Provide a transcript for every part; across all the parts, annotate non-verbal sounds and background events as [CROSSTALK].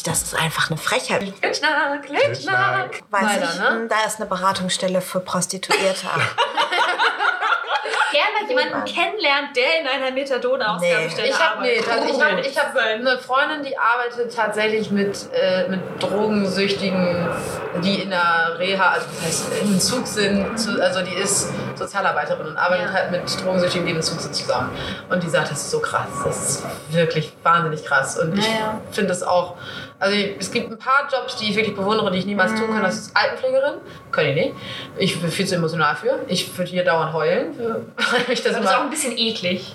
ich, das ist einfach eine Frechheit. Klitschnack, Klitschnack. Weiß Leider, ich, ne? hm, da ist eine Beratungsstelle für Prostituierte. [LAUGHS] Gerne jemanden kennenlernt, der in einer Methadon-Ausgabestelle Ich habe nee, arbeitet. also ich hab, ich hab eine Freundin, die arbeitet tatsächlich mit, äh, mit Drogensüchtigen, die in der Reha, also das heißt im Entzug sind, zu, also die ist Sozialarbeiterin und arbeitet Ja. halt mit Drogensüchtigen, sind zusammen. Und die sagt, das ist so krass, das ist wirklich wahnsinnig krass. Und ich Ja, finde das auch, also es gibt ein paar Jobs, die ich wirklich bewundere, die ich niemals tun kann. Das ist Altenpflegerin, kann ich nicht. Ich bin viel zu emotional für. Ich würde hier dauernd heulen, für, [LAUGHS] weil mich das Das ist auch ein bisschen eklig.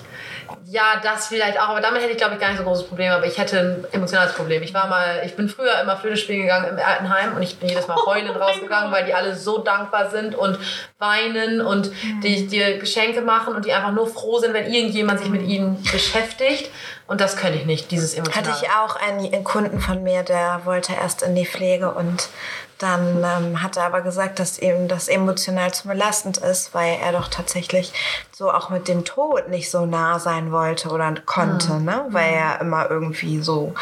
Ja, das vielleicht auch, aber damit hätte ich, glaube ich, gar nicht so ein großes Problem. Aber ich hätte ein emotionales Problem. Ich war mal, ich bin früher immer Flöte spielen gegangen im Altenheim und ich bin jedes Mal heulend rausgegangen, weil die alle so dankbar sind und weinen und die dir Geschenke machen und die einfach nur froh sind, wenn irgendjemand sich mit ihnen beschäftigt. Und das könnte ich nicht, dieses Hatte emotionale. ich auch einen, einen Kunden von mir, der wollte erst in die Pflege und dann ähm, hat er aber gesagt, dass ihm das emotional zu belastend ist, weil er doch tatsächlich so auch mit dem Tod nicht so nah sein wollte oder konnte, ne? Weil er immer irgendwie so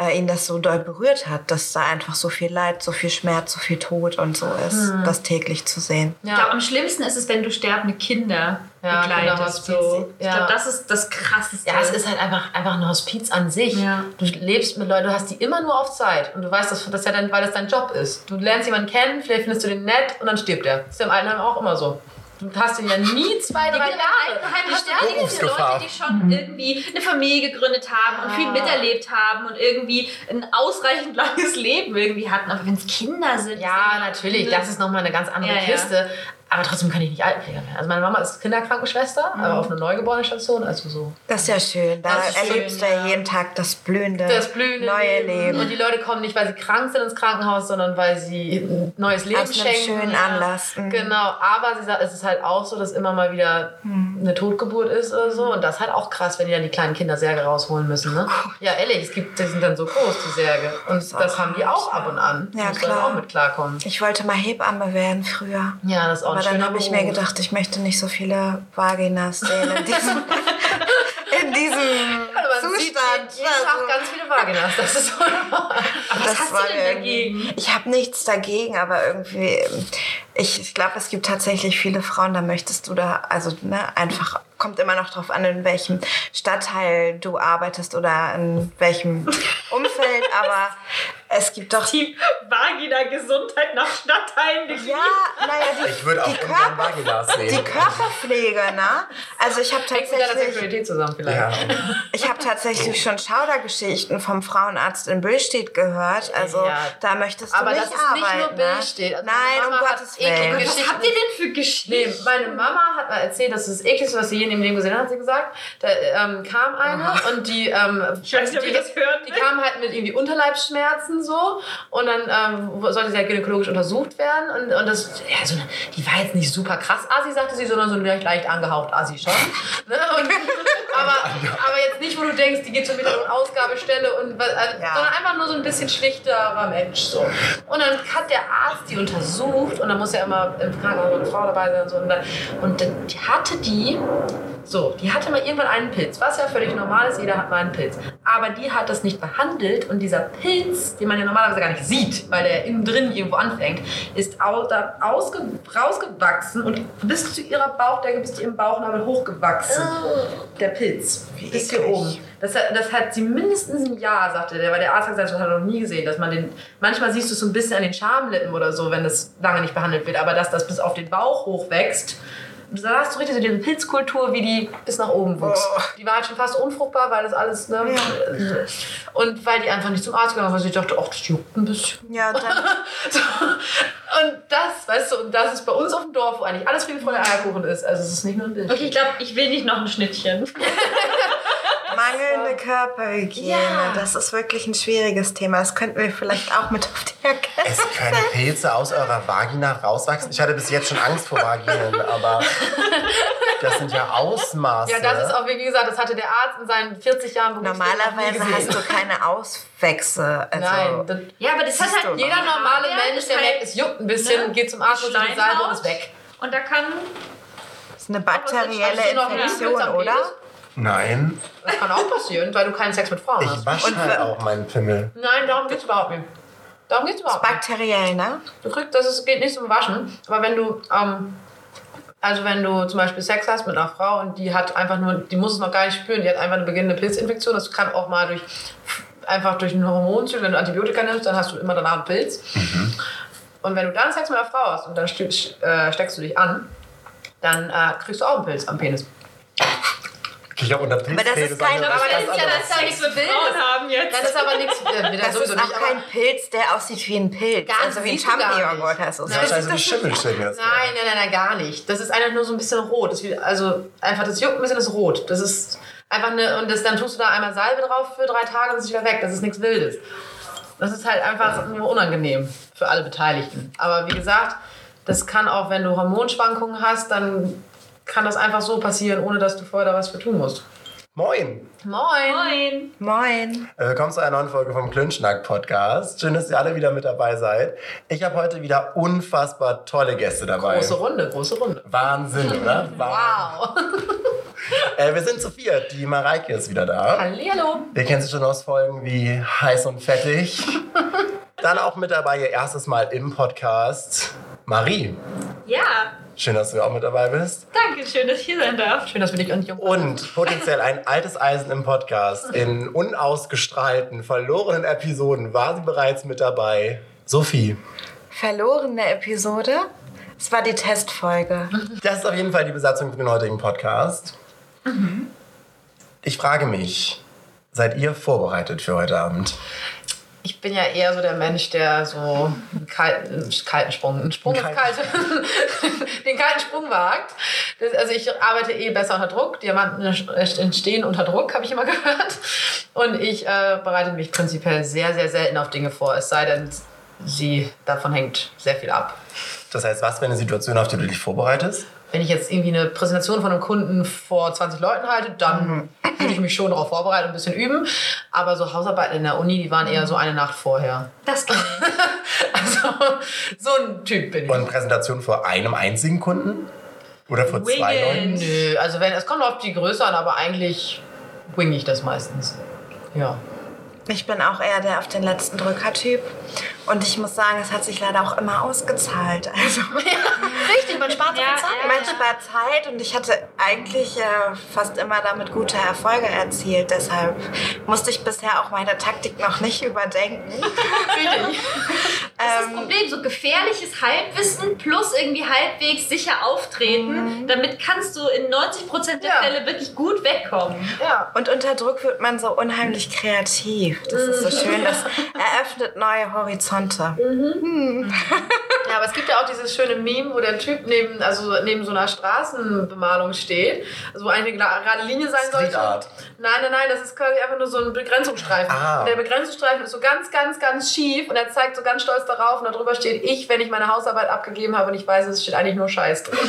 äh, ihn das so doll berührt hat, dass da einfach so viel Leid, so viel Schmerz, so viel Tod und so ist, das täglich zu sehen. Ich glaube, am schlimmsten ist es, wenn du sterbende Kinder Ja, begleitest. Kinderhospiz, Ich ja. glaube, das ist das Krasseste. Ja, es ist halt einfach, einfach ein Hospiz an sich. Ja. Du lebst mit Leuten, du hast die immer nur auf Zeit. Und du weißt, dass das ja dann, weil das dein Job ist. Du lernst jemanden kennen, vielleicht findest du den nett und dann stirbt er. Das ist ja im Altenheim auch immer so. Du hast ihn ja nie zwei, drei Jahre. Altenheim, die sterben die Berufsgefahr. Leute, die schon irgendwie eine Familie gegründet haben und viel miterlebt haben und irgendwie ein ausreichend [LAUGHS] langes Leben irgendwie hatten. Aber wenn es Kinder sind. Ja, natürlich, das ist nochmal eine ganz andere Ja, ja. Aber trotzdem kann ich nicht Altenpfleger werden. Also meine Mama ist Kinderkrankenschwester, aber auf einer Neugeborenenstation, also so. Das ist ja schön. Da Das ist schön, erlebst du ja jeden Tag das blühende, Das blühende neue Leben. Leben. Und die Leute kommen nicht, weil sie krank sind ins Krankenhaus, sondern weil sie ein neues Leben Aus schenken. schönen Anlass. Mhm. Genau, aber sie sagt, es ist halt auch so, dass immer mal wieder Mhm. eine Totgeburt ist oder so. Und das ist halt auch krass, wenn die dann die kleinen Kindersärge rausholen müssen. Ne? Ja, ehrlich, es gibt, die sind dann so groß, die Särge. Und das, auch haben die auch ab und an. Ja, klar. auch mit klarkommen. Ich wollte mal Hebamme werden früher. Ja, das ist auch Aber dann habe ich mir gedacht, ich möchte nicht so viele Vaginas sehen in diesem, [LAUGHS] in diesem Aber man sieht Zustand. jeden Tag Also, ganz viele Vaginas. Das ist so normal. das hast du denn dagegen? Ich habe nichts dagegen, aber irgendwie, ich, ich glaube, es gibt tatsächlich viele Frauen, da möchtest du da, also ne, einfach, kommt immer noch drauf an, in welchem Stadtteil du arbeitest oder in welchem [LAUGHS] Umfeld, aber es gibt doch Die Vagina-Gesundheit nach Stadtteilen. Ja, naja, die, Ich würde auch die, Körper, Vaginas die sehen. Körperpflege, ne? Also ich habe Hängt mit tatsächlich, Sexualität zusammen vielleicht. Ja. ich habe tatsächlich schon Schaudergeschichten vom Frauenarzt in Billstedt gehört. Also Ja. da möchtest du Aber nicht das ist nicht arbeiten. nur ne? Billstedt. Also Nein, um Mama hat Gottes Willen. Geschichten. Was habt ihr denn für Geschichten? Nee, meine Mama hat mal erzählt, dass das ekligste, was sie je in ihrem Leben gesehen hat, hat sie gesagt. Da ähm, kam eine und die, ähm, Ich weiß nicht, ob die, ihr das hören die kam halt mit irgendwie Unterleibsschmerzen so und dann ähm, sollte sie halt gynäkologisch untersucht werden und, und das, ja, so eine, die war jetzt nicht super krass Assi, sagte sie, sondern so leicht, leicht angehaucht Assi schon. [LAUGHS] ne? und, aber, aber jetzt nicht, wo du denkst, die geht schon wieder in Ausgabestelle und äh, Ja. sondern einfach nur so ein bisschen schlichterer Mensch so. Und dann hat der Arzt die untersucht und dann muss ja immer im Krankenhaus eine Frau dabei sein und so. Und, dann, und dann hatte die, so, die hatte mal irgendwann einen Pilz, was ja völlig normal ist, jeder hat mal einen Pilz. Aber die hat das nicht behandelt und dieser Pilz, den man ja normalerweise gar nicht sieht, weil der innen drin irgendwo anfängt, ist rausgewachsen und bis zu ihrer Bauchdecke, bis zu ihrem Bauchnabel hochgewachsen. Der Pilz. bis hier oben. Das hat, das hat sie mindestens ein Jahr, sagte der, weil der Arzt hat gesagt, das hat er noch nie gesehen, dass man den, manchmal siehst du es so ein bisschen an den Schamlippen oder so, wenn das lange nicht behandelt wird, aber dass das bis auf den Bauch hochwächst, da hast du richtig so diese Pilzkultur, wie die bis nach oben wuchs. Oh. Die war halt schon fast unfruchtbar, weil das alles, ne, und weil die einfach nicht zum Arzt gegangen war, weil sie dachte, ach, das juckt ein bisschen. Ja, dann, [LAUGHS] So. Und das, weißt du, und das ist bei uns auf dem Dorf, wo eigentlich alles Friede, Freude, Eierkuchen ist. Also es ist nicht nur ein Bild. Okay, ich glaube, ich will nicht noch ein Schnittchen. [LAUGHS] mangelnde Körperhygiene, Ja. das ist wirklich ein schwieriges Thema. Das könnten wir vielleicht auch mit auf die Agenda. Es können Pilze aus eurer Vagina rauswachsen. Ich hatte bis jetzt schon Angst vor Vaginen, aber das sind ja Ausmaße. Ja, das ist auch, wie gesagt, das hatte der Arzt in seinen 40 Jahren Normalerweise hast du keine Auswächse. Also, Nein, das, Ja, aber das hat halt du. jeder normale Ja, Mensch, der merkt, es juckt ein bisschen, ne? geht zum Arzt, die Salbe und ist weg. Und da kann Das ist eine bakterielle Infektion, oder? Nein, Das kann auch passieren, weil du keinen Sex mit Frauen ich hast. wasche Und halt auch meinen Pimmel. Nein, darum geht's überhaupt nicht. Darum geht's überhaupt nicht. Bakteriell, ne? Du kriegst, das ist, geht nicht zum Waschen. Aber wenn du, ähm, also wenn du zum Beispiel Sex hast mit einer Frau und die hat einfach nur, die muss es noch gar nicht spüren, die hat einfach eine beginnende Pilzinfektion. Das kann auch mal durch, einfach durch einen Hormonzyklus, wenn du Antibiotika nimmst, dann hast du immer danach einen Pilz. Und wenn du dann Sex mit einer Frau hast und dann äh, steckst du dich an, dann äh, kriegst du auch einen Pilz am Penis. Ich auch unter Pilz Aber das ist kein- aber das ist ja das nichts mit Frauen haben jetzt. Dann ist aber nichts, äh, [LAUGHS] wieder Das ist auch kein Pilz, der aussieht wie ein Pilz. Ganz also wie ein gar hast du. Nein, Das ist also wie Schimmel, stell mir das vor. Nein, nein, nein, nein, gar nicht. Das ist einfach nur so ein bisschen rot. Das also einfach, das juckt ein bisschen, das ist rot. Das ist einfach eine, und das, dann tust du da einmal Salbe drauf für drei Tage und es ist wieder weg. Das ist nichts Wildes. Das ist halt einfach nur unangenehm für alle Beteiligten. Aber wie gesagt, das kann auch, wenn du Hormonschwankungen hast, dann kann das einfach so passieren, ohne dass du vorher da was für tun musst. Moin! Moin! Moin. Moin. Äh, Willkommen zu einer neuen Folge vom Klönschnack-Podcast. Schön, dass ihr alle wieder mit dabei seid. Ich habe heute wieder unfassbar tolle Gäste dabei. Große Runde, große Runde. Wahnsinn, oder? [LAUGHS] Wow! Äh, wir sind zu viert. Die Mareike ist wieder da. Hallihallo! Wir kennen sie schon aus Folgen wie Heiß und Fettig. [LAUGHS] Dann auch mit dabei ihr erstes Mal im Podcast. Marie, Ja, schön, dass du auch mit dabei bist. danke schön, dass ich hier sein darf. Schön, dass wir dich an jung Und potenziell ein [LAUGHS] altes Eisen im Podcast. In unausgestrahlten, verlorenen Episoden war sie bereits mit dabei. Sophie. Verlorene Episode. Es war die Testfolge. Das ist auf jeden Fall die Besatzung für den heutigen Podcast. Ich frage mich, seid ihr vorbereitet für heute Abend? Ich bin ja eher so der Mensch, der so einen kalten, kalten Sprung, einen Sprung ins Kalte, [LAUGHS] den kalten Sprung wagt. Das, also ich arbeite eh besser unter Druck. Diamanten entstehen unter Druck, habe ich immer [LAUGHS] gehört. Und ich äh, bereite mich prinzipiell sehr, sehr selten auf Dinge vor. Es sei denn, sie davon hängt sehr viel ab. Das heißt, was für eine Situation, auf die du dich vorbereitest? Wenn ich jetzt irgendwie eine Präsentation von einem Kunden vor 20 Leuten halte, dann würde ich mich schon darauf vorbereiten und ein bisschen üben. Aber so Hausarbeiten in der Uni, die waren eher so eine Nacht vorher. Das kann ich. [LAUGHS] Also, so ein Typ bin ich. Und Präsentation vor einem einzigen Kunden? Oder vor zwei Wingen. Leuten? Nö, also wenn, es kommt auf die Größe an, aber eigentlich wing ich das meistens. Ja. Ich bin auch eher der auf den letzten Drücker-Typ. Und ich muss sagen, es hat sich leider auch immer ausgezahlt. Also, [LAUGHS] Richtig, man spart Ja, Zeit. ja. man spart Zeit und ich hatte eigentlich äh, fast immer damit gute Erfolge erzielt. Deshalb musste ich bisher auch meine Taktik noch nicht überdenken. [LAUGHS] Richtig. Das ist das Problem, so gefährliches Halbwissen plus irgendwie halbwegs sicher auftreten, damit kannst du in 90% der Ja. Fälle wirklich gut wegkommen. Ja. Und unter Druck wird man so unheimlich kreativ. Das ist so schön. Das [LAUGHS] eröffnet neue Horizonte. [LAUGHS] Ja, aber es gibt ja auch dieses schöne Meme, wo der Typ neben, also neben so einer Straßenbemalung steht, also wo eine gerade Linie sein Street sollte. Art. Nein, nein, nein, das ist quasi einfach nur so ein Begrenzungsstreifen. Ah. Und der Begrenzungsstreifen ist so ganz, ganz, ganz schief und er zeigt so ganz stolz darauf und darüber steht ich, wenn ich meine Hausarbeit abgegeben habe und ich weiß, es steht eigentlich nur Scheiß drin. [LAUGHS]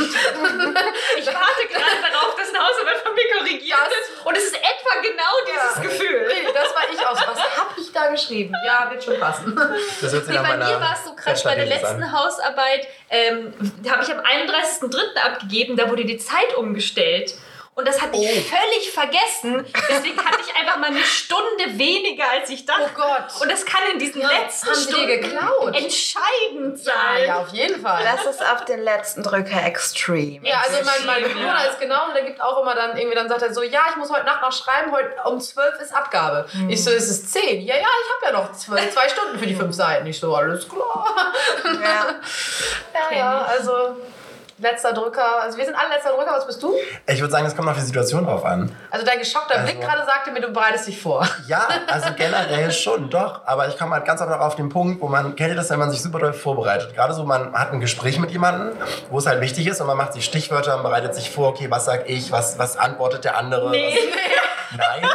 Ich warte [LAUGHS] gerade darauf, dass eine Hausarbeit von mir korrigiert Das- und es ist etwa genau dieses Ja. Gefühl. Nee, das war ich aus. Was hab ich da geschrieben? Ja, wird schon passen. Das hört sich Nee, bei mir war es so krass, bei der Bachelor-Thesis an. letzten Hausarbeit ähm, habe ich am 31.03. abgegeben, da wurde die Zeit umgestellt. Und das hatte ich Oh. völlig vergessen. Deswegen hatte ich einfach mal eine Stunde weniger, als ich dachte. Oh Gott. Und das kann in diesen Ja, letzten Stunden geklaut? entscheidend Ja, sein. ja, auf jeden Fall. Das ist auf den letzten Drücker extrem. Ja, also mein, mein Bruder ja. ist genau, der gibt auch immer dann irgendwie, dann sagt er so, ja, ich muss heute Nacht noch schreiben, heute um 12 ist Abgabe. Ich so, ist es 10? Ja, ja, ich habe ja noch zwei, zwei Stunden für die fünf Seiten. Ich so, alles klar. Ja. [LAUGHS] Ja, ja, also letzter Drücker, also wir sind alle letzter Drücker, was bist du? Ich würde sagen, es kommt auf die Situation drauf an. Also dein geschockter Also- Blick gerade sagte mir, du bereitest dich vor. [LAUGHS] Ja, also generell schon, doch. Aber ich komme halt ganz oft noch auf den Punkt, wo man, kennt ihr das, wenn man sich super doll vorbereitet? Gerade so, man hat ein Gespräch mit jemandem, wo es halt wichtig ist und man macht sich Stichwörter und bereitet sich vor, okay, was sag ich, was, was antwortet der andere? Nee. Was, nein.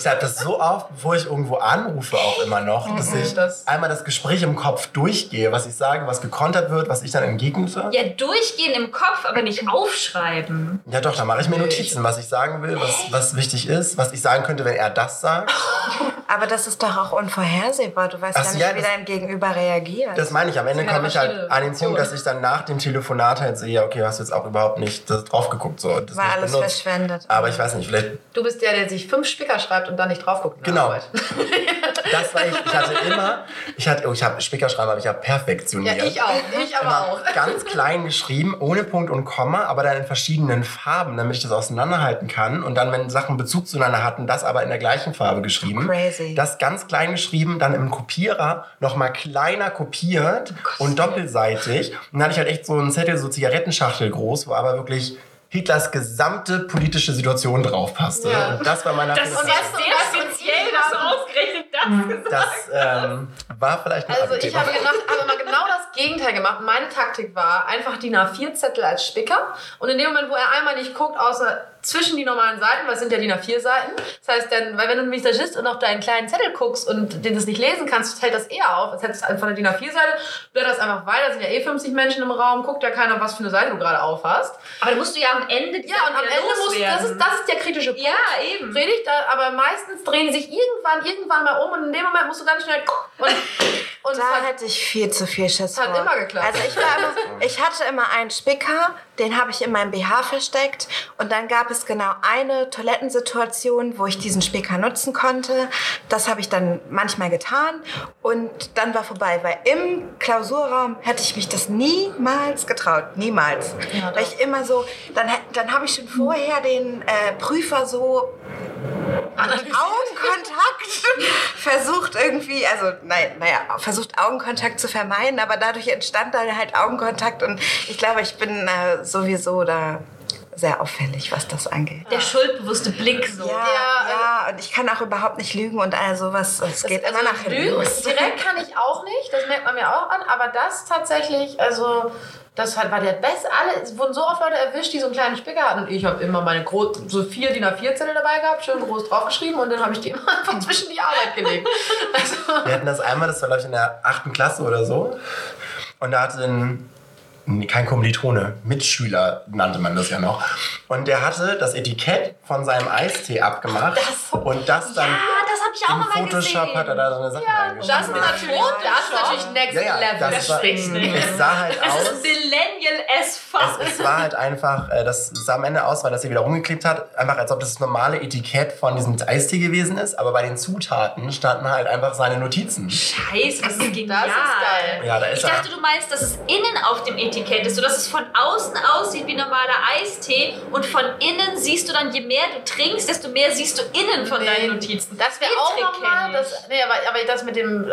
Ich sage das so oft, bevor ich irgendwo anrufe, auch immer noch, dass ich Das- einmal das Gespräch im Kopf durchgehe, was ich sage, was gekontert wird, was ich dann entgegnete. Ja, durchgehen im Kopf, aber nicht aufschreiben. Ja doch, da mache ich mir Notizen, was ich sagen will, was, was wichtig ist, was ich sagen könnte, wenn er das sagt. [LAUGHS] Aber das ist doch auch unvorhersehbar. Du weißt Ach ja nicht, ja, wie das- dein Gegenüber reagiert. Das meine ich. Am Ende komme ich halt an den Punkt, dass ich dann nach dem Telefonat halt sehe, okay, hast du jetzt auch überhaupt nicht drauf geguckt. So, das War nicht alles benutzt. verschwendet. Aber ich weiß nicht, vielleicht Du bist der, der sich fünf Spicker schreibt und dann nicht drauf guckt. Genau. [LAUGHS] Das war ich. Ich hatte immer, ich hatte, oh, ich habe Spickerschreiben, aber ich habe perfektioniert. Ja, ich auch. Ich aber Immer auch. [LAUGHS] ganz klein geschrieben, ohne Punkt und Komma, aber dann in verschiedenen Farben, damit ich das auseinanderhalten kann. Und dann, wenn Sachen Bezug zueinander hatten, das aber in der gleichen Farbe geschrieben. Crazy. Das ganz klein geschrieben, dann im Kopierer nochmal kleiner kopiert und doppelseitig. Und dann hatte ich halt echt so einen Zettel, so Zigarettenschachtel groß, wo aber wirklich Hitlers gesamte politische Situation drauf passte. Ja. Und das war meine Das ist sehr speziell, ich dass du habe- ausgerechnet das gesagt Das ähm, war vielleicht ein Also ich habe, gemacht, habe mal genau das Gegenteil gemacht. Meine Taktik war einfach die A4-Zettel als Spicker. Und in dem Moment, wo er einmal nicht guckt, außer zwischen die normalen Seiten, weil es sind ja DIN A4-Seiten. Das heißt, dann, weil wenn du nämlich da sitzt und auf deinen kleinenZettel guckst und den das nicht lesen kannst, fällt das eher auf, als hättest du einfach eine DIN A4-Seite, blätterst einfach weiter, sind ja eh 50 Menschen im Raum, guckt ja keiner, was für eine Seite du gerade aufhast. Aber da musst du ja am Ende die Ja, und am Ende wieder muss, das ist, das ist der kritische Punkt. Ja, eben. Da, aber meistens drehen sich irgendwann, irgendwann mal um und in dem Moment musst du ganz schnell und, und [LAUGHS] Da hat, hätte ich viel zu viel Schiss hat vor. immer geklappt. Also ich, war immer, ich hatte immer einen Spicker, den habe ich in meinem BH versteckt und dann gab es genau eine Toilettensituation, wo ich diesen Spicker nutzen konnte. Das habe ich dann manchmal getan und dann war vorbei, weil im Klausurraum hätte ich mich das niemals getraut, niemals. Ja, weil ich immer so, dann, dann habe ich schon vorher den äh, Prüfer so Augenkontakt [LAUGHS] versucht irgendwie, also nein, naja, versucht Augenkontakt zu vermeiden, aber dadurch entstand dann halt Augenkontakt und ich glaube, ich bin äh, sowieso da sehr auffällig, was das angeht. Der schuldbewusste Blick so. Ja, Ja, ja, und ich kann auch überhaupt nicht lügen und all sowas. Es geht also immer nach hinten Lügen los. direkt kann ich auch nicht, das merkt man mir auch an, aber das tatsächlich, also das war der beste. Alle, es wurden so oft Leute erwischt, die so einen kleinen Spicker hatten. Und ich habe immer meine groß, so vier DIN A4-Zettel dabei gehabt, schön groß draufgeschrieben und dann habe ich die [LAUGHS] immer einfach zwischen die Arbeit gelegt. [LAUGHS] Also, Wir hatten das einmal, das war glaube ich in der achten Klasse oder so. Und da hatte ein, nee, kein Kommilitone, Mitschüler nannte man das ja noch. Und der hatte das Etikett von seinem Eistee abgemacht und das dann Ah, das habe ich auch im immer Photoshop gesehen. hat er da so eine Sache das reingeschrieben. ist natürlich, das ist natürlich Next Ja, ja, Level. das war, sprichst [LAUGHS] nicht. es sah halt Das aus. ist Millennial as fuck. Es, es war halt einfach, äh, das sah am Ende aus, weil das hier wieder rumgeklebt hat, einfach als ob das das normale Etikett von diesem Eistee gewesen ist, aber bei den Zutaten standen halt einfach seine Notizen. Scheiße, das ist genial. Das ist geil. Ja, da ist Ich er. dachte, du meinst, dass es innen auf dem Etikett ist, so dass es von außen aussieht wie normaler Eistee und von innen siehst du dann, je mehr du trinkst, desto mehr siehst du innen von deinen Notizen. Das wäre auch nochmal, das, nee, aber, aber das mit dem,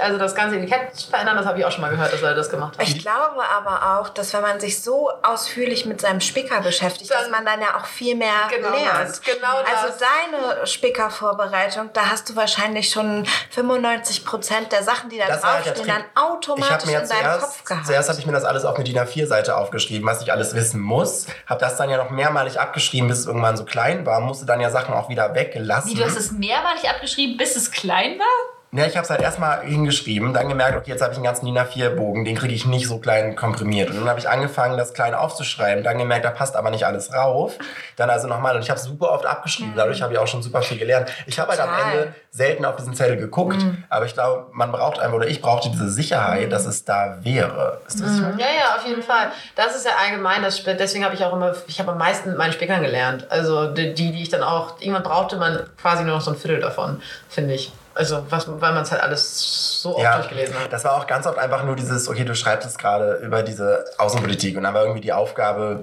also das ganze Etikett verändern, das habe ich auch schon mal gehört, dass Leute das gemacht haben. Ich glaube aber auch, dass wenn man sich so ausführlich mit seinem Spicker beschäftigt, Dann- dass man dann ja auch viel mehr Genau lernt. das, genau also das. deine Spickervorbereitung, da hast du wahrscheinlich schon 95 Prozent der Sachen, die da Das draufstehen, dann Ich habe automatisch mir in jetzt deinem Kopf zuerst, gehabt. zuerst habe ich mir das alles auf eine DIN A4-Seite aufgeschrieben, was ich alles wissen muss. Habe das dann ja noch mehrmalig abgeschrieben, bis es irgendwann so klein war. Musste dann ja Sachen auch wieder weggelassen. Wie, du hast es mehrmalig abgeschrieben, bis es klein war? Ja, ich habe es halt erstmal hingeschrieben, dann gemerkt, okay, jetzt habe ich einen ganzen DIN A4-Bogen, den kriege ich nicht so klein komprimiert. Und dann habe ich angefangen, das klein aufzuschreiben, dann gemerkt, da passt aber nicht alles rauf. Dann also nochmal, und ich habe super oft abgeschrieben, dadurch habe ich auch schon super viel gelernt. Ich habe halt am. Ende selten auf diesen Zettel geguckt, aber ich glaube, man braucht einfach, oder ich brauchte diese Sicherheit, dass es da wäre. Ist das Ja, ja, auf jeden Fall. Das ist ja allgemein, das, deswegen habe ich auch immer, ich habe am meisten mit meinen Spickern gelernt. Also die die ich dann auch, irgendwann brauchte man quasi nur noch so ein Viertel davon, finde ich. Also, was, weil man es halt alles so oft Ja, durchgelesen hat. das war auch ganz oft einfach nur dieses, okay, du schreibst jetzt gerade über diese Außenpolitik und dann war irgendwie die Aufgabe,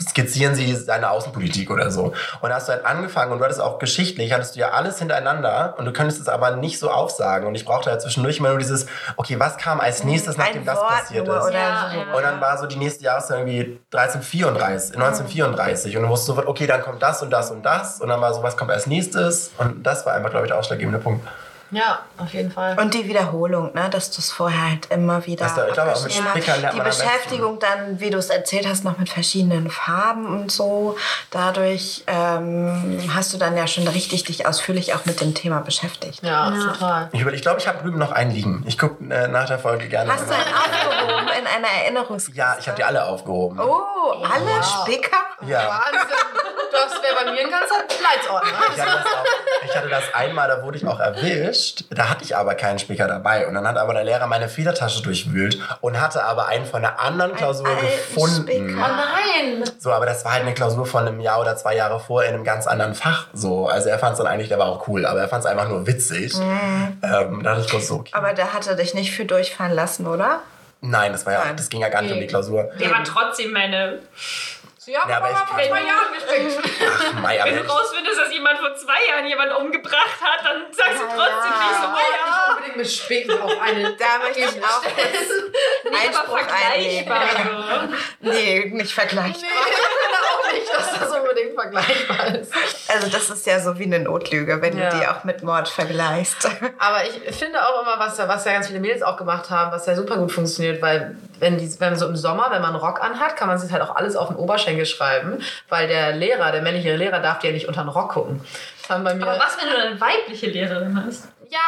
skizzieren Sie seine Außenpolitik oder so. Und da hast du halt angefangen und du hattest auch geschichtlich, hattest du ja alles hintereinander und du könntest es aber nicht so aufsagen. Und ich brauchte halt zwischendurch immer nur dieses, okay, was kam als nächstes, nachdem Ein das Wort passiert nur ist? oder Ja, so. ja. Und dann war so die nächste Jahreszeit irgendwie 1334, 1934. Und du wusstest sofort, okay, dann kommt das und das und das. Und dann war so, was kommt als nächstes? Und das war einfach, glaube ich, der ausschlaggebende Punkt. Ja, auf jeden Fall. Und die Wiederholung, ne, dass du es vorher halt immer wieder. Das da- ich glaube, auch mit. Spickern lernt Die. Beschäftigung dann, wie du es erzählt hast, noch mit verschiedenen Farben und so. Dadurch ähm, hast du dann ja schon richtig dich ausführlich auch mit dem Thema beschäftigt. Ja, total. Ich, überleg- ich glaube, ich habe drüben noch einen liegen. Ich gucke äh, nach der Folge gerne. Hast du einen aufgehoben in einer Erinnerungskiste? Ja, ich habe die alle aufgehoben. Oh, alle Spicker? Ja. Wahnsinn. [LAUGHS] Wäre bei mir ein ganzer Leitsordner. Ich hatte, das auch, ich hatte das einmal, da wurde ich auch erwischt. Da hatte ich aber keinen Spicker dabei. Und dann hat aber der Lehrer meine Federtasche durchwühlt und hatte aber einen von einer anderen Klausur alten gefunden. Spicker. Oh nein! So, aber das war halt eine Klausur von einem Jahr oder zwei Jahre vor in einem ganz anderen Fach. So, also er fand es dann eigentlich, der war auch cool, aber er fand es einfach nur witzig. Ähm, da dachte ich kurz so, okay. Aber der hatte dich nicht für durchfahren lassen, oder? Nein, das war ja, Nein. das ging ja gar nicht um die Klausur. Der war trotzdem meine. Sie haben Ja, aber mal ich- vor zwei Jahren gespickt. Ach, Mai, Wenn du rausfindest, dass jemand vor zwei Jahren jemanden umgebracht hat, dann sagst du trotzdem nicht so, oh ja. nicht unbedingt mit Spicken auf eine [LAUGHS] Da möchte ich auch Nee, [LAUGHS] aber Einspruch vergleichbar. [LAUGHS] Nee, nicht vergleichbar. Nee, ich finde auch nicht, dass das unbedingt vergleichbar ist. Also das ist ja so wie eine Notlüge, wenn Ja. du die auch mit Mord vergleichst. Aber ich finde auch immer, was, ja- was ja ganz viele Mädels auch gemacht haben, was ja super gut funktioniert, weil wenn, die, wenn so im Sommer, wenn man einen Rock anhat, kann man sich halt auch alles auf den Oberschenkel schreiben, weil der Lehrer, der männliche Lehrer, darf dir ja nicht unter den Rock gucken. Haben bei mir Aber was, wenn du eine weibliche Lehrerin hast? Ja,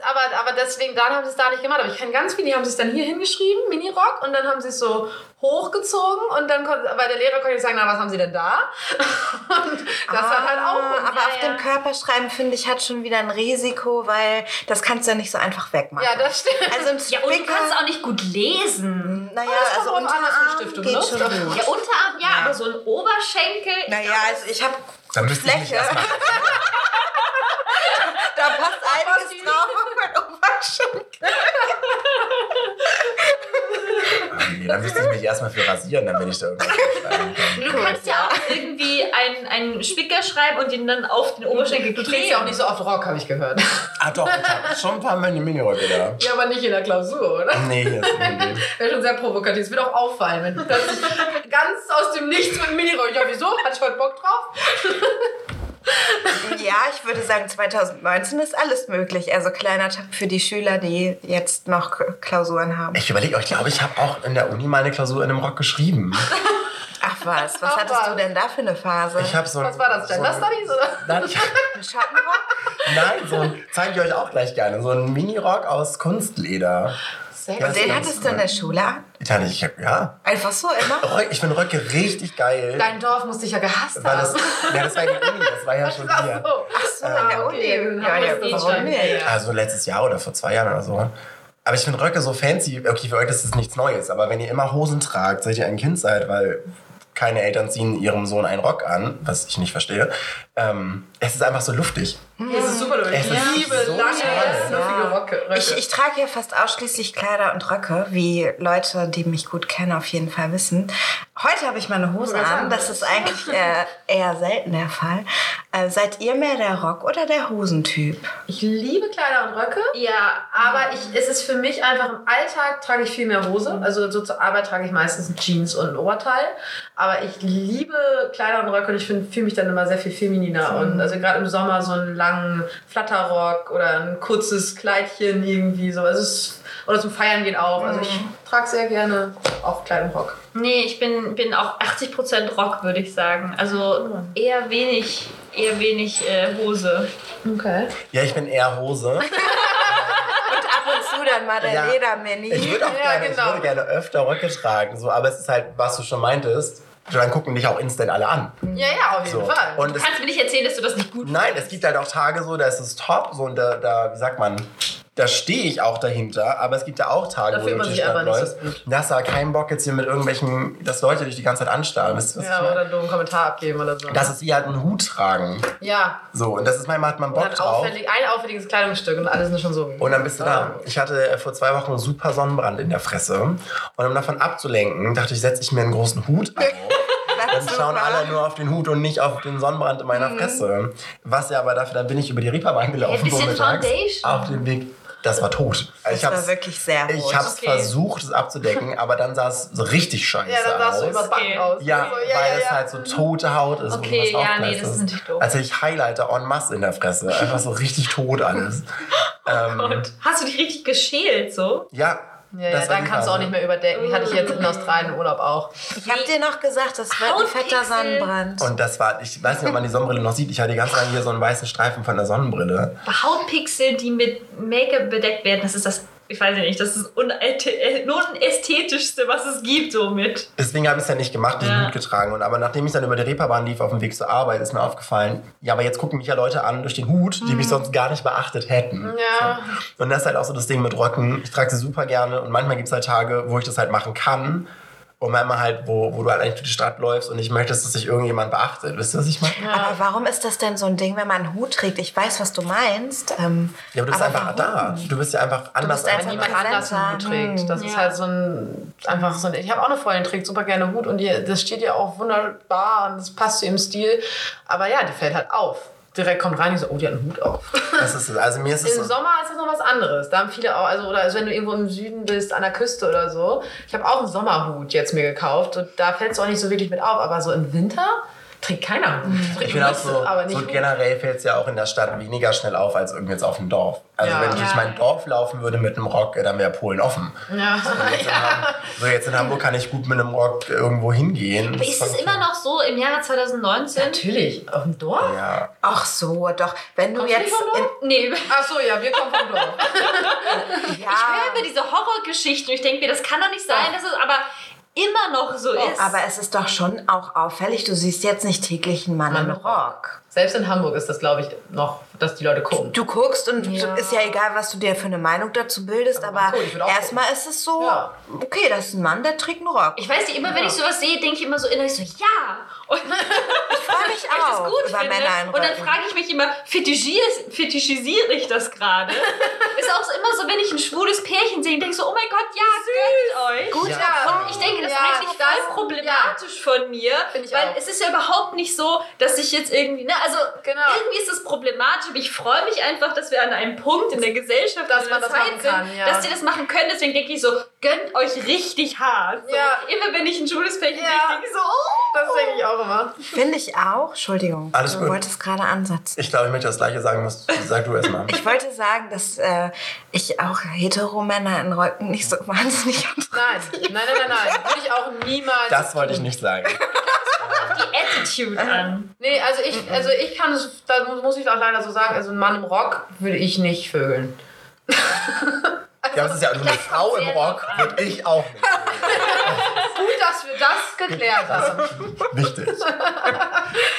aber, aber, deswegen, dann haben sie es da nicht gemacht. Aber ich kenne ganz viele, die haben es dann hier hingeschrieben, Minirock, und dann haben sie es so hochgezogen und dann konnte, weil der Lehrer konnte nicht sagen, na, was haben sie denn da? [LAUGHS] Und das hat halt auch. Ah, aber ja, auf ja. dem Körperschreiben, finde ich, hat schon wieder ein Risiko, weil das kannst du ja nicht so einfach wegmachen. Ja, das stimmt. Also ein Ja, und du kannst auch nicht gut lesen. naja, das also Unterarm Stiftung geht du schon gut. Ja, Unterarm, ja, aber so ein Oberschenkel. ich Naja, also ich habe da müsste ich mich erstmal. [LAUGHS] Da passt einiges drauf auf mein Oberschenkel. Nee, dann müsste ich mich erstmal für rasieren, damit ich da irgendwas schreiben kann. Du kannst ja auch irgendwie einen, einen Spicker schreiben und ihn dann auf den Oberschenkel Du trägst ja auch nicht so oft Rock, habe ich gehört. Ah doch, ich habe schon ein paar Mini Miniröcke da. Ja, aber nicht in der Klausur, oder? Nee, hier ist. Wäre schon sehr provokativ. Es wird auch auffallen, wenn du plötzlich ganz aus dem Nichts mit einem Minirock. Ja, wieso? Hat ich heute Bock drauf? Ja, ich würde sagen, 2019 ist alles möglich. Also kleiner Tipp für die Schüler, die jetzt noch Klausuren haben. Ich überlege, ich glaube, ich habe auch in der Uni mal eine Klausur in einem Rock geschrieben. Ach was, was Ach hattest was. du denn da für eine Phase? Ich so ein, Was war das? so Gender ein- Studies? Oder? Nein, ich, Ein Schottenrock? nein, so ein, zeige ich euch auch gleich gerne. So ein Minirock aus Kunstleder. Sehr Ja, Und den hattest du in der Schule an? Ich hatte, ich, ja. Einfach so immer? Ich finde Röcke richtig geil. Dein Dorf muss dich ja gehasst Weil das, haben. ja, das war ja die Uni, das war ja schon Ach hier. so. Ach so, in der okay, Uni. Ja, haben ja, eh warum schon. nicht? Also letztes Jahr oder vor zwei Jahren oder so. Aber ich finde Röcke so fancy. Okay, für euch ist das nichts Neues. Aber wenn ihr immer Hosen tragt, seit ihr ein Kind seid, weil keine Eltern ziehen ihrem Sohn einen Rock an, was ich nicht verstehe, ähm, es ist einfach so luftig. Es ist super, Leute. Es Ich ist liebe so lange, toll. fluffige Röcke. Ich, ich trage ja fast ausschließlich Kleider und Röcke, wie Leute, die mich gut kennen, auf jeden Fall wissen. Heute habe ich meine Hose an. Das ist eigentlich äh, eher selten der Fall. Äh, seid ihr mehr der Rock- oder der Hosentyp? Ich liebe Kleider und Röcke. Ja, Aber ich, es ist für mich einfach im Alltag trage ich viel mehr Hose. Also so zur Arbeit trage ich meistens Jeans und ein Oberteil. Aber ich liebe Kleider und Röcke und ich fühle mich dann immer sehr viel femininer. Und also gerade im Sommer so einen langen Flatterrock oder ein kurzes Kleidchen irgendwie so. Also es, oder zum Feiern gehen auch. Also ich trage sehr gerne auch Kleid und Rock. nee, ich bin, bin auch 80% Rock, würde ich sagen. Also eher wenig, eher wenig äh, Hose. Okay. Ja, ich bin eher Hose. [LAUGHS] Ab und zu dann mal der Ja. Ledermini. Ich würde auch Ja, gerne, ich genau. würde gerne öfter Röcke tragen. So, aber es ist halt, was du schon meintest, dann gucken dich auch instant alle an. Ja, ja, auf jeden So. Fall. Und Du kannst mir nicht erzählen, dass du das nicht gut nein, es gibt halt auch Tage so, da ist es top, so und da, da wie sagt man, da stehe ich auch dahinter, aber es gibt ja auch Tage, Da wo du durch die Stadt läufst. Da hast du halt keinen Bock jetzt hier mit irgendwelchen, dass Leute dich die ganze Zeit anstarren. Wisst ja, oder einen dummen Kommentar abgeben oder so. Das ist wie halt einen Hut tragen. ja. So, und das ist manchmal hat man Und Bock dann drauf. auffällig, ein auffälliges Kleidungsstück und alle sind schon so. Und dann bist du da. Ich hatte äh, vor zwei Wochen einen super Sonnenbrand in der Fresse. Und um davon abzulenken, dachte ich, setze ich mir einen großen Hut auf. [LAUGHS] Dann schauen alle nur auf den Hut und nicht auf den Sonnenbrand in meiner Fresse. Was ja aber dafür, dann bin ich über die Reeperbahn gelaufen. Vormittags, Foundation. Auf dem Weg. Das war tot. Das ich hab's, war wirklich sehr rot. ich hab's Okay. versucht, es abzudecken, aber dann sah es so richtig scheiße Ja, dann sahst du aus. übers Backen Okay. aus. Ja, Also, weil es halt so tote Haut ist. wo Okay, was ja, nee, das ist natürlich doof. Als hätte ich Highlighter en masse in der Fresse. Einfach so richtig tot alles. [LAUGHS] ähm, Und hast du dich richtig geschält so? ja. Ja, ja, war dann kannst du auch nicht mehr überdecken. Hatte ich jetzt in [LAUGHS] Australien im Urlaub auch. ich habe dir noch gesagt, das wird ein fetter. Sonnenbrand. Und das war, ich weiß nicht, ob man die Sonnenbrille noch sieht. Ich hatte die ganze Zeit hier so einen weißen Streifen von der Sonnenbrille. Hautpixel, die mit Make-up bedeckt werden, das ist das ich weiß nicht, das ist unästhe- unästhetischste, was es gibt, somit. Deswegen habe ich es ja nicht gemacht, diesen Ja. Hut getragen. Und aber nachdem ich dann über die Reeperbahn lief auf dem Weg zur Arbeit, ist mir aufgefallen, ja, aber jetzt gucken mich ja Leute an durch den Hut, die Mhm. mich sonst gar nicht beachtet hätten. Ja. So. Und das ist halt auch so das Ding mit Röcken. Ich trage sie super gerne und manchmal gibt es halt Tage, wo ich das halt machen kann. Und manchmal halt, wo, wo du halt eigentlich durch die Stadt läufst und nicht möchtest, dass sich irgendjemand beachtet. Wisst ihr, was ich meine? Aber warum ist das denn so ein Ding, wenn man einen Hut trägt? Ich weiß, was du meinst. Ähm, Ja, aber du bist aber einfach warum? da. Du bist ja einfach anders. bist einfach niemand anders einen Hut trägt. Das ist ja. halt so ein, einfach so ein, ich habe auch eine Freundin, die trägt super gerne Hut und die, das steht ihr auch wunderbar und das passt zu ihrem Stil. Aber ja, die fällt halt auf. Direkt kommt rein und so, oh, die hat einen Hut auf. [LAUGHS] Das ist. Also mir ist es Im so, Sommer ist das noch was anderes. Da haben viele auch, also, oder also wenn du irgendwo im Süden bist, an der Küste oder so. Ich habe auch einen Sommerhut jetzt mir gekauft und da fällt es auch nicht so wirklich mit auf. Aber so im Winter trägt keiner. Trägt ich finde auch so, aber nicht so generell fällt es ja auch in der Stadt weniger schnell auf als irgendwie jetzt auf dem Dorf. Also Ja. wenn ich durch Ja. mein Dorf laufen würde mit einem Rock, dann wäre Polen offen. Ja. Jetzt in [LAUGHS] Ham- So jetzt in Hamburg kann ich gut mit einem Rock irgendwo hingehen. Aber Das ist es okay. immer noch so im Jahre 2019? Natürlich, auf dem Dorf? Ja. Ach so, doch. Wenn du Kommst du jetzt. nicht vom Dorf? Nee, Ach so, ja, wir kommen vom Dorf. In, [LAUGHS] [LAUGHS] Ich höre immer diese Horrorgeschichten und ich denke mir, das kann doch nicht sein, dass es aber immer noch so ist. aber es ist doch schon auch auffällig. Du siehst jetzt nicht täglich einen Mann Mann im Rock. Selbst in Hamburg ist das, glaube ich, noch, dass die Leute gucken. Du guckst und Ja. ist ja egal, was du dir für eine Meinung dazu bildest, Aber aber, cool, auch erstmal ist es so, Ja. okay, das ist ein Mann, der trägt einen Rock. ich weiß nicht, immer wenn Ja. ich sowas sehe, denke ich immer so innerlich so, ja. Und Ich freue mich [LAUGHS] ich das auch gut über finde. Männer in Und dann frage ich mich immer, fetischisiere, ich das gerade? [LAUGHS] ist auch so immer so, wenn ich ein schwules Pärchen sehe, denke ich so, oh mein Gott, ja, gönnt euch. Gut, Ja. Und ich denke, das Ja, ist eigentlich voll problematisch von mir, weil auch. es ist ja überhaupt nicht so, dass ich jetzt irgendwie, ne, also Genau. irgendwie ist es problematisch, aber ich freue mich einfach, dass wir an einem Punkt in der Gesellschaft, Dass in man der das Zeit machen sind, kann, ja. dass die das machen können. Deswegen denke ich so, gönnt euch richtig hart. So, Ja. Immer wenn ich ein schwules Pärchen Ja. denke ich so, oh. Das denke ich auch immer. Finde ich auch. Entschuldigung, Alles du gut. wolltest gerade ansetzen. Ich glaube, ich möchte das gleiche sagen. Was, sag du erst mal. Ich wollte sagen, dass äh, ich auch Heteromänner in Röcken nicht so wahnsinnig Nein, nein, nein, nein, nein. Würde ich auch niemals. Das wollte ich nicht sagen. [LAUGHS] die Attitude an. Nee, also ich, also ich kann es, da muss- ich auch leider so sagen, also ein Mann im Rock würde ich nicht vögeln. [LAUGHS] Ja, aber es ist ja nur eine Frau im Rock, würde ich auch nicht. Dass wir das geklärt haben. [LAUGHS] Wichtig.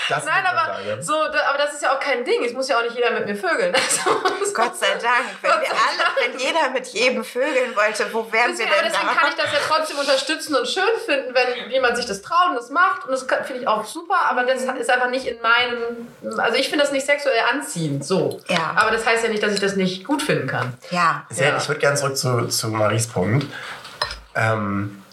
Das ist Nein, aber so, da, aber das ist ja auch kein Ding. Es muss ja auch nicht jeder mit mir vögeln. [LAUGHS] Also, Gott sei [LAUGHS] Dank. Wenn wir alle, wenn jeder mit jedem vögeln wollte, wo wären wir Deswegen, aber denn deswegen da? kann ich das ja trotzdem unterstützen und schön finden, wenn jemand sich das traut und das macht. Und das finde ich auch super, aber das Mhm. ist einfach nicht in meinem. Also ich finde das nicht sexuell anziehend, so. Ja. Aber das heißt ja nicht, dass ich das nicht gut finden kann. Ja. Sehr, Ja. Ich würde gerne zurück zu, zu Maries Punkt. Ähm,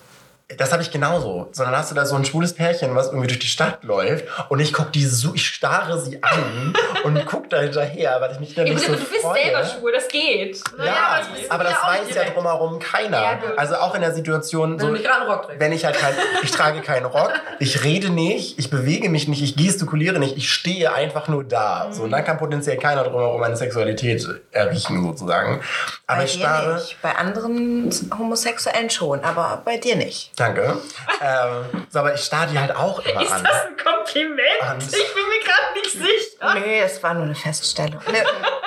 das habe ich genauso. Sondern hast du da so ein schwules Pärchen, was irgendwie durch die Stadt läuft und ich gucke die so, ich starre sie an [LAUGHS] und gucke da hinterher, weil ich mich dann nicht so du bist freue. selber schwul, das geht. Ja, aber das aber das ja weiß nicht ja direkt. drumherum keiner. Ja, also auch in der Situation, Wenn so, Rock trägst. wenn ich halt kein, ich trage keinen Rock, ich rede nicht, ich bewege mich nicht, ich gestikuliere nicht, ich stehe einfach nur da. So, und dann kann potenziell keiner drumherum meine Sexualität erriechen, sozusagen. Aber Bei ich starre. nicht. Bei anderen Homosexuellen schon, aber bei dir nicht. Danke. ähm, so, aber ich starre die halt auch immer Ist an. das ein Kompliment? An- Ich bin mir gerade nicht sicher. Nee, es war nur eine Feststellung.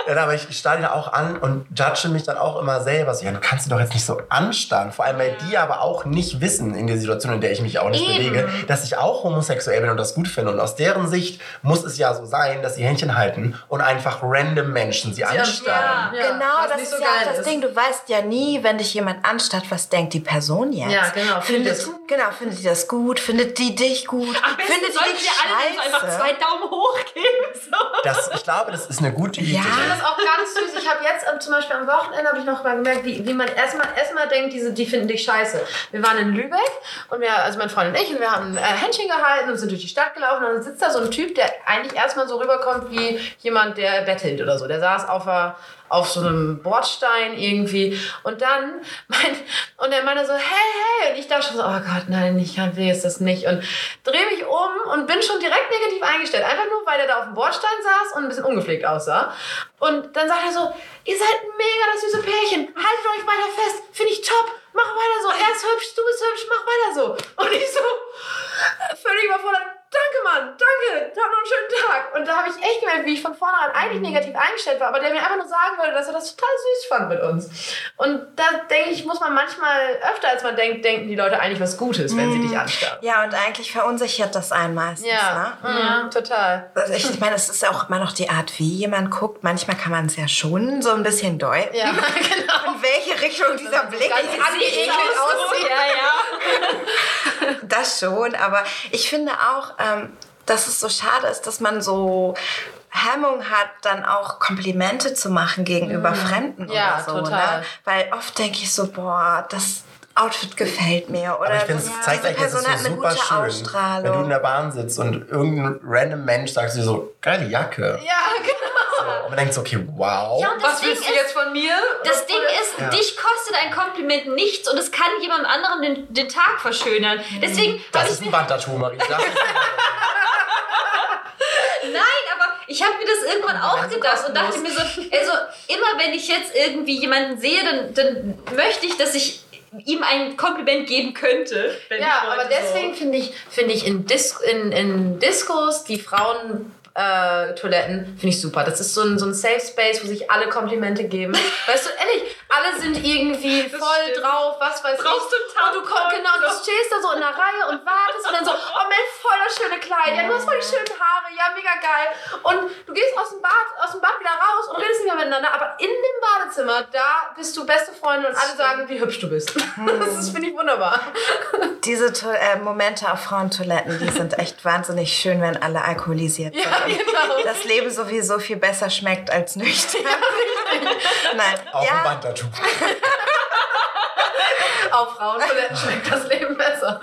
Ja, aber ich, ich starre da auch an und judge mich dann auch immer selber. So, ja, du kannst sie doch jetzt nicht so anstarren. Vor allem, weil die aber auch nicht wissen, in der Situation, in der ich mich auch nicht Eben. bewege, dass ich auch homosexuell bin und das gut finde. Und aus deren Sicht muss es ja so sein, dass sie Händchen halten und einfach random Menschen sie anstarren. Ja, genau, was das ist so ja das ist. Ding. Du weißt ja nie, wenn dich jemand anstarrt, was denkt die Person jetzt. Ja, genau. Findet, Findet- genau, findet die das gut? Findet die dich gut? Am findet die dich wir alle einfach scheiße? zwei Daumen hoch geben. So. Das, ich glaube, das ist eine gute Idee. Ja. Das auch ganz süß. Ich habe jetzt ähm, zum Beispiel am Wochenende habe ich noch mal gemerkt, wie, wie man erstmal erstmal denkt, diese, die finden dich scheiße. Wir waren in Lübeck und wir, also mein Freund und ich, und wir haben äh, Händchen gehalten und sind durch die Stadt gelaufen und dann sitzt da so ein Typ, der eigentlich erstmal so rüberkommt wie jemand, der bettelt oder so. Der saß auf der auf so einem Bordstein irgendwie. Und dann mein, und er meinte so hey hey. Und ich dachte schon so oh Gott nein ich kann will jetzt das nicht. Und drehe mich um und bin schon direkt negativ eingestellt. Einfach nur weil er da auf dem Bordstein saß und ein bisschen ungepflegt aussah. Und dann sagt er so ihr seid mega das süße Pärchen. Haltet euch weiter fest. Finde ich top. Mach weiter so. Er ist hübsch du bist hübsch. Mach weiter so. Und ich so völlig überfordert danke Mann, danke, hab noch einen schönen Tag. Und da habe ich echt gemerkt, wie ich von vornherein eigentlich negativ eingestellt war, aber der mir einfach nur sagen wollte, dass er das total süß fand mit uns. Und da denke ich, muss man manchmal öfter als man denkt, denken die Leute eigentlich was Gutes, wenn sie dich anstarren. Ja, und eigentlich verunsichert das einen meistens. Ja, Ne? mhm, total. Also ich, meine, es ist ja auch immer noch die Art, wie jemand guckt. Manchmal kann man es ja schon so ein bisschen deuten. Ja, [LAUGHS] genau. In welche Richtung dieser Blick Ganz angeekelt aussieht. Ja, ja. [LAUGHS] Das schon, aber ich finde auch, ähm, dass es so schade ist, dass man so Hemmung hat, dann auch Komplimente zu machen gegenüber Fremden Mhm. Ja, oder so. total. Ne? Weil oft denke ich so, boah, das Outfit gefällt mir. Oder Aber ich finde, es ja, zeigt diese eigentlich, es ist Person so hat eine super gute schön, Ausstrahlung. wenn du in der Bahn sitzt und irgendein random Mensch sagt dir so, geile Jacke. Ja, [LAUGHS] genau. Und man denkt so, okay, wow. Ja, Was Ding willst du ist, jetzt von mir? Das Ding ist, Ja. dich kostet ein Kompliment nichts und es kann jemand anderem den, den Tag verschönern. Deswegen das ist ein [LAUGHS] mir, Bandtattoo, Marie. Nein, aber ich habe mir das irgendwann auch gedacht und dachte mir so, also immer wenn ich jetzt irgendwie jemanden sehe, dann, dann möchte ich, dass ich ihm ein Kompliment geben könnte. Ja, aber deswegen so. finde ich, finde ich in, Dis in, in Discos die Frauen äh, Toiletten finde ich super. Das ist so ein, so ein Safe Space, wo sich alle Komplimente geben. [LAUGHS] weißt du, ehrlich, alle sind irgendwie Das voll stimmt. drauf, was weiß Brauchst ich. du und du kommst, genau, du stehst da so in der Reihe und wartest und dann so, oh Mensch, voll das schöne Kleid, ja, du hast voll die schönen Haare, ja, mega geil. Und du gehst aus dem Bad, aus dem Bad wieder raus und redest nicht mehr miteinander, aber in dem Badezimmer, da bist du beste Freunde und alle sagen, wie hübsch du bist. [LAUGHS] Das ist, finde ich, wunderbar. Diese to äh, Momente auf Frauentoiletten, die sind echt wahnsinnig schön, wenn alle alkoholisiert sind. Ja, genau. Das Leben sowieso viel besser schmeckt als nüchtern. Nein. Auch ein ja, Bandtattoo. [LAUGHS] Auf Frauentoiletten schmeckt das Leben besser.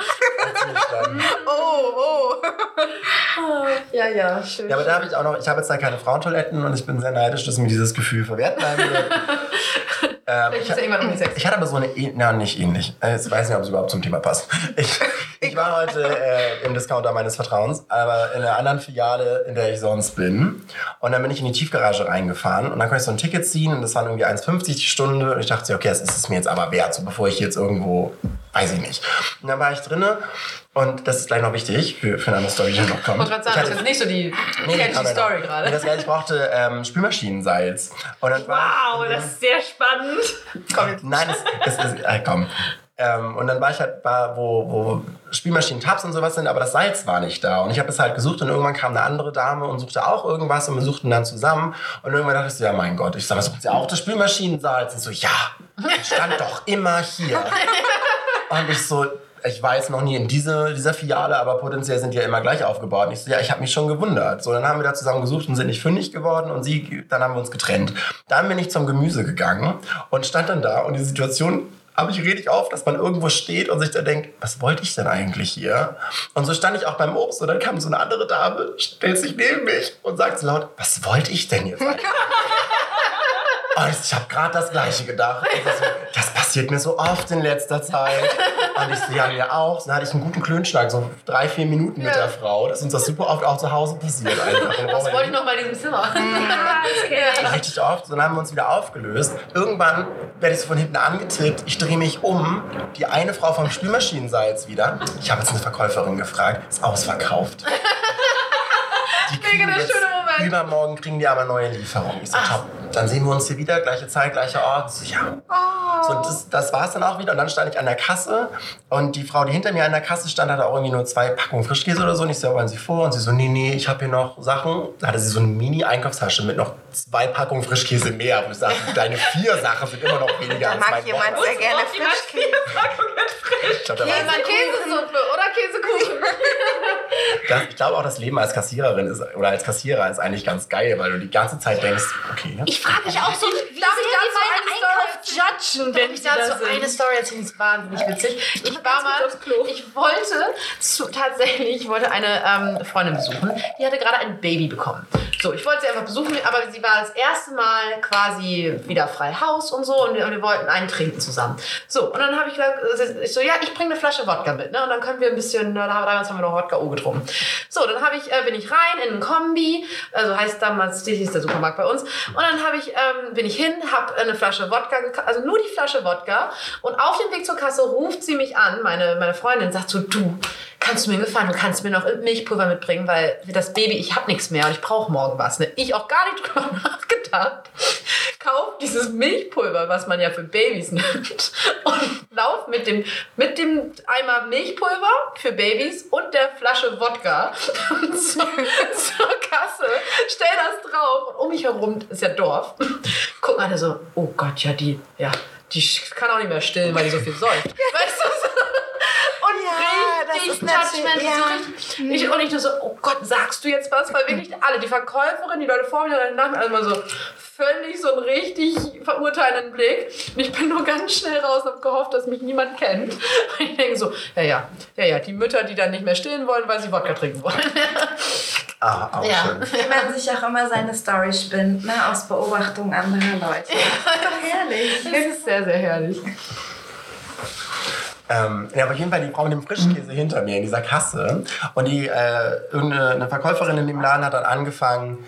oh, oh. [LAUGHS] Ja, ja, schön. Ja, aber da habe ich auch noch, ich habe jetzt da keine Frauentoiletten und ich bin sehr neidisch, dass mir dieses Gefühl verwehrt bleiben wird. [LAUGHS] ähm, ich, Unisex. ich hatte aber so eine, na nicht ähnlich. Äh, Ich weiß nicht, ob es überhaupt zum Thema passt. [LAUGHS] Ich, ich war heute äh, im Discounter meines Vertrauens, aber in einer anderen Filiale, in der ich sonst bin. Und dann bin ich in die Tiefgarage reingefahren und dann konnte ich so ein Ticket ziehen und das waren irgendwie 1,50 die Stunde. Und ich dachte, okay, das ist es mir jetzt aber wert, so bevor ich jetzt irgendwo, weiß ich nicht. Und dann war ich drinne und das ist gleich noch wichtig für, für eine andere Story, die noch kommt. Ich wollte gerade sagen, das ist nicht so die Nee, catchy. Story Und gerade. das Geile, ich brauchte ähm, Spülmaschinensalz. Und dann war Wow, das ist sehr spannend. Komm jetzt. Nein, es, es ist, äh, komm. Ähm, und dann war ich halt, war, wo, wo Spülmaschinen-Tabs und sowas sind, aber das Salz war nicht da. Und ich habe es halt gesucht und irgendwann kam eine andere Dame und suchte auch irgendwas und wir suchten dann zusammen. Und irgendwann dachte ich so, ja mein Gott, ich sag, was sucht sie auch das Spülmaschinensalz? Und so, ja, das stand doch immer hier. [LAUGHS] Und ich so, ich war jetzt noch nie in diese, dieser Filiale, aber potenziell sind die ja immer gleich aufgebaut. Und ich so, ja, ich habe mich schon gewundert. So, dann haben wir da zusammen gesucht und sind nicht fündig geworden und sie, dann haben wir uns getrennt. Dann bin ich zum Gemüse gegangen und stand dann da und die Situation habe ich richtig auf, dass man irgendwo steht und sich da denkt, was wollte ich denn eigentlich hier? Und so stand ich auch beim Obst und dann kam so eine andere Dame, stellt sich neben mich und sagt so laut, was wollte ich denn jetzt eigentlich? [LAUGHS] Und ich habe gerade das Gleiche gedacht. Das passiert mir so oft in letzter Zeit. [LAUGHS] Und ich so, ja, mir auch. Dann hatte ich einen guten Klönschlag, so drei, vier Minuten mit Ja. der Frau. Das ist uns das super oft auch zu Hause passiert. Einfach [LAUGHS] Das wollte ich noch mal in diesem Zimmer. [LAUGHS] Richtig oft. Dann haben wir uns wieder aufgelöst. Irgendwann werde ich so von hinten angetippt. Ich drehe mich um. Die eine Frau vom Spülmaschinensalz wieder. Ich habe jetzt eine Verkäuferin gefragt. Ist ausverkauft. Kriegen der schöne Moment. Übermorgen kriegen die aber neue Lieferung. Ich so, top. Dann sehen wir uns hier wieder, gleiche Zeit, gleicher Ort. So, ja. So, und das, das war es dann auch wieder. Und dann stand ich an der Kasse und die Frau, die hinter mir an der Kasse stand, hatte auch irgendwie nur zwei Packungen Frischkäse oder so. Und ich so, wollen Sie vor? Und sie so, nee, nee, ich habe hier noch Sachen. Da hatte sie so eine Mini-Einkaufstasche mit noch zwei Packungen Frischkäse mehr. Und ich sagte, [LAUGHS] deine vier Sachen sind immer noch [LAUGHS] weniger Da als mag mein jemand Wochen. sehr gerne Frischkäse. frisch. Ich glaube, da Jemand Käsesuppe oder Käsekuchen. [LAUGHS] das, ich glaube auch, das Leben als Kassiererin ist, oder als Kassierer ist eigentlich ganz geil, weil du die ganze Zeit denkst, okay. Ich frage mich auch so, wie Darf ich dazu meinen eine Story Einkauf judgen, wenn ich dazu eine. Story erzählen, die ist wahnsinnig witzig. Ich war mal, ich wollte zu, tatsächlich, ich wollte eine ähm, Freundin besuchen, die hatte gerade ein Baby bekommen. So, ich wollte sie einfach besuchen, aber sie war das erste Mal quasi wieder frei Haus und so und wir, und wir wollten einen trinken zusammen. So, und dann habe ich gesagt, ich so, ja, ich bringe eine Flasche Wodka mit, ne? Und dann können wir ein bisschen, da damals haben wir noch Wodka O getrunken. So, dann habe ich, äh, bin ich rein in einen Kombi, also heißt damals, das ist der Supermarkt bei uns. Und dann habe ich, ähm, bin ich hin, habe eine Flasche Wodka, geka- also nur die Flasche Wodka. Und auf dem Weg zur Kasse ruft sie mich an, meine, meine Freundin, sagt so, du, kannst du mir gefallen, du kannst mir noch Milchpulver mitbringen, weil das Baby, ich habe nichts mehr und ich brauche morgen was. Ne? Ich auch gar nicht [LAUGHS] drüber nachgedacht. Kauf dieses Milchpulver, was man ja für Babys nimmt, und lauf mit dem, mit dem Eimer Milchpulver für Babys und der Flasche Wodka [LAUGHS] zur, zur Kasse, stell das drauf und um mich herum ist ja Dorf. Gucken alle so, oh Gott, ja, die, ja, die kann auch nicht mehr stillen, weil die so viel säuft. Weißt du? so? Ja, richtig judgmental, ja. ich, und ich nur so, oh Gott, sagst du jetzt was? Weil wirklich alle, die Verkäuferin, die Leute vor mir, die Leute nach mir, also mal so völlig so einen richtig verurteilenden Blick. Und ich bin nur ganz schnell raus und habe gehofft, dass mich niemand kennt. Und [LAUGHS] ich denke so, ja, ja, ja, ja, die Mütter, die dann nicht mehr stillen wollen, weil sie Wodka trinken wollen. Ah, auch Ja. schön. [LAUGHS] Wie man sich auch immer seine Story spinnt, ne? aus Beobachtung anderer Leute. [LAUGHS] Herrlich. Das ist sehr, sehr herrlich. Ähm, ja, aber auf jeden Fall die Frau mit dem Frischkäse hinter mir in dieser Kasse. Und die, äh, irgendeine eine Verkäuferin in dem Laden hat dann angefangen,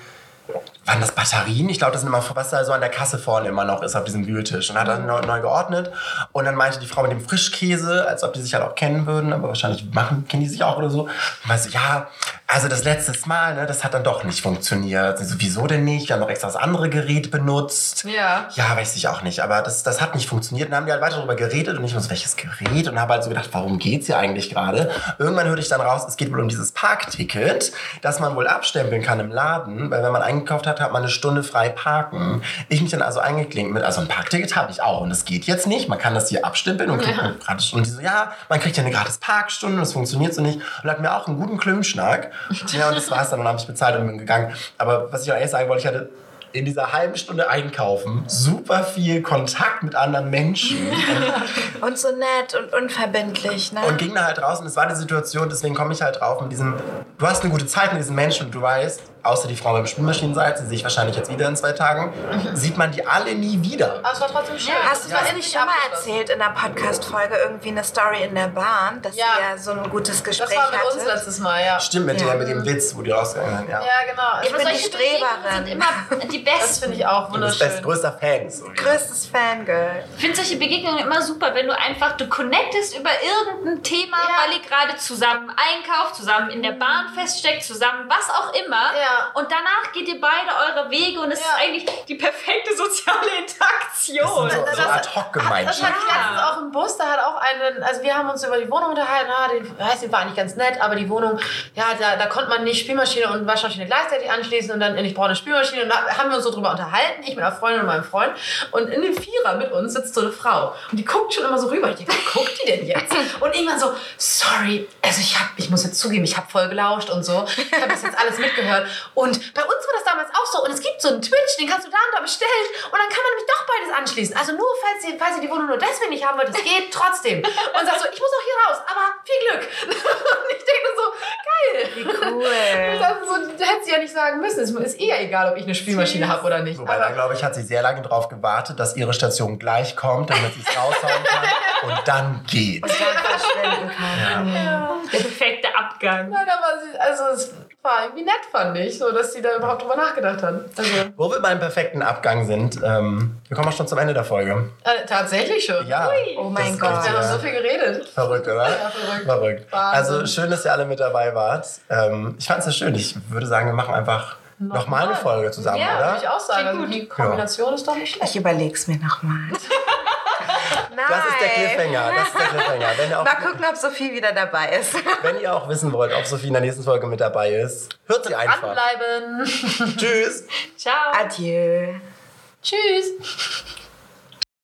waren das Batterien? Ich glaube, das sind immer, was da so an der Kasse vorne immer noch ist auf diesem Wühltisch. Und hat dann neu, neu geordnet. Und dann meinte die Frau mit dem Frischkäse, als ob die sich halt auch kennen würden, aber wahrscheinlich machen, kennen die sich auch oder so. Und meinte so, ja, also das letzte Mal, ne, das hat dann doch nicht funktioniert. Sie so, wieso denn nicht? Wir haben doch extra das andere Gerät benutzt. Ja. Ja, weiß ich auch nicht. Aber das, das hat nicht funktioniert. Und dann haben die halt weiter darüber geredet und ich so, welches Gerät? Und habe halt so gedacht, warum geht's hier eigentlich gerade? Irgendwann hörte ich dann raus, es geht wohl um dieses Parkticket, das man wohl abstempeln kann im Laden, weil wenn man eingekauft hat, hat man eine Stunde frei parken. Ich mich dann also eingeklinkt mit, also ein Parkticket habe ich auch und das geht jetzt nicht. Man kann das hier abstempeln und kriegt eine gratis Und die so, ja, man kriegt ja eine gratis Parkstunde und das funktioniert so nicht. Und hat mir auch einen guten Klümschnack. Ja, und das war's dann. Und dann habe ich bezahlt und bin gegangen. Aber was ich auch ehrlich sagen wollte, ich hatte in dieser halben Stunde einkaufen super viel Kontakt mit anderen Menschen [LAUGHS] Und so nett und unverbindlich. Ne? und ging da halt raus und es war die Situation, deswegen komme ich halt drauf mit diesem, du hast eine gute Zeit mit diesen Menschen und du weißt, außer die Frau beim Spülmaschinenseits, die sehe ich wahrscheinlich jetzt wieder in zwei Tagen, sieht man die alle nie wieder. Aber es war trotzdem schön. Hast du war das nicht schon mal erzählt in der Podcast-Folge, irgendwie eine Story in der Bahn, dass Ja. ihr so ein gutes Gespräch Das war mit uns hattet? letztes Mal, ja. Stimmt, mit, Ja. der, mit dem Witz, wo die rausgegangen sind, ja. Ja, genau. Ich Also bin die Streberin. Sind immer die besten. Das finde ich auch Du bist best wunderschön. größter Fan. So. Größtes Fangirl. Ich finde solche Begegnungen immer super, wenn du einfach, du connectest über irgendein Thema, Ja. weil ihr gerade zusammen einkauft, zusammen in der Bahn feststeckt, zusammen was auch immer. Ja. Und danach geht ihr beide eure Wege und es Ja. ist eigentlich die perfekte soziale Das Interaktion. sind so, so Das- Das Ad-Hoc-Gemeinschaft. hatte ich letztens auch im Bus, da hat auch einen, also wir haben uns über die Wohnung unterhalten, ah, die, weiß nicht, war eigentlich ganz nett, aber die Wohnung, ja, da, da konnte man nicht Spülmaschine und Waschmaschine gleichzeitig anschließen und dann, ich brauche eine Spülmaschine und da haben wir uns so drüber unterhalten, ich mit einer Freundin und meinem Freund und in dem Vierer mit uns sitzt so eine Frau und die guckt schon immer so rüber, ich denke, was guckt die denn jetzt? [LAUGHS] Und irgendwann so, sorry, also ich hab, ich muss jetzt zugeben, ich habe voll gelauscht und so, ich habe das jetzt alles mitgehört und bei uns war das damals auch so und es gibt so einen Twitch, den kannst du da und da bestellen und dann kann man nämlich doch beides anschließen. Also nur, falls ihr, falls ihr die Wohnung nur deswegen nicht haben wollt, es geht trotzdem. Und sagt so, ich muss auch hier raus, aber viel Glück. [LAUGHS] Und ich denke geil. Wie cool. dachte so, du hättest sie ja nicht sagen müssen. Es ist eher egal, ob ich eine Spülmaschine habe oder nicht. Wobei, da Aber glaube ich, hat sie sehr lange darauf gewartet, dass ihre Station gleich kommt, damit sie es raushauen kann und dann geht. Dann verschwinden kann. Der perfekte Abgang. nein, aber sie, also es war irgendwie nett, fand ich, so dass sie da überhaupt drüber nachgedacht hat. Also, Wo wir beim perfekten Abgang sind, ähm, wir kommen auch schon zum Ende der Folge. äh, tatsächlich schon. Ja. Oh mein Das Gott. Wir haben Ja. so viel geredet. Verrückt, oder? Ja, verrückt. Verrückt. Also schön, dass ihr alle mit dabei wart. Ähm, ich fand es sehr schön. Ich würde sagen, wir machen einfach nochmal eine Folge zusammen, Ja, würde oder? ich auch sagen. Also gut. die Kombination ist doch nicht schlecht. Ich überleg's mir nochmal. Nein. [LAUGHS] Das ist der Cliffhanger. Das ist der Cliffhanger. Wenn ihr, auch, Mal gucken, ob Sophie wieder dabei ist. [LAUGHS] wenn ihr auch wissen wollt, ob Sophie in der nächsten Folge mit dabei ist, hört sie einfach. Dranbleiben. Tschüss. [LAUGHS] Ciao. Adieu. Tschüss.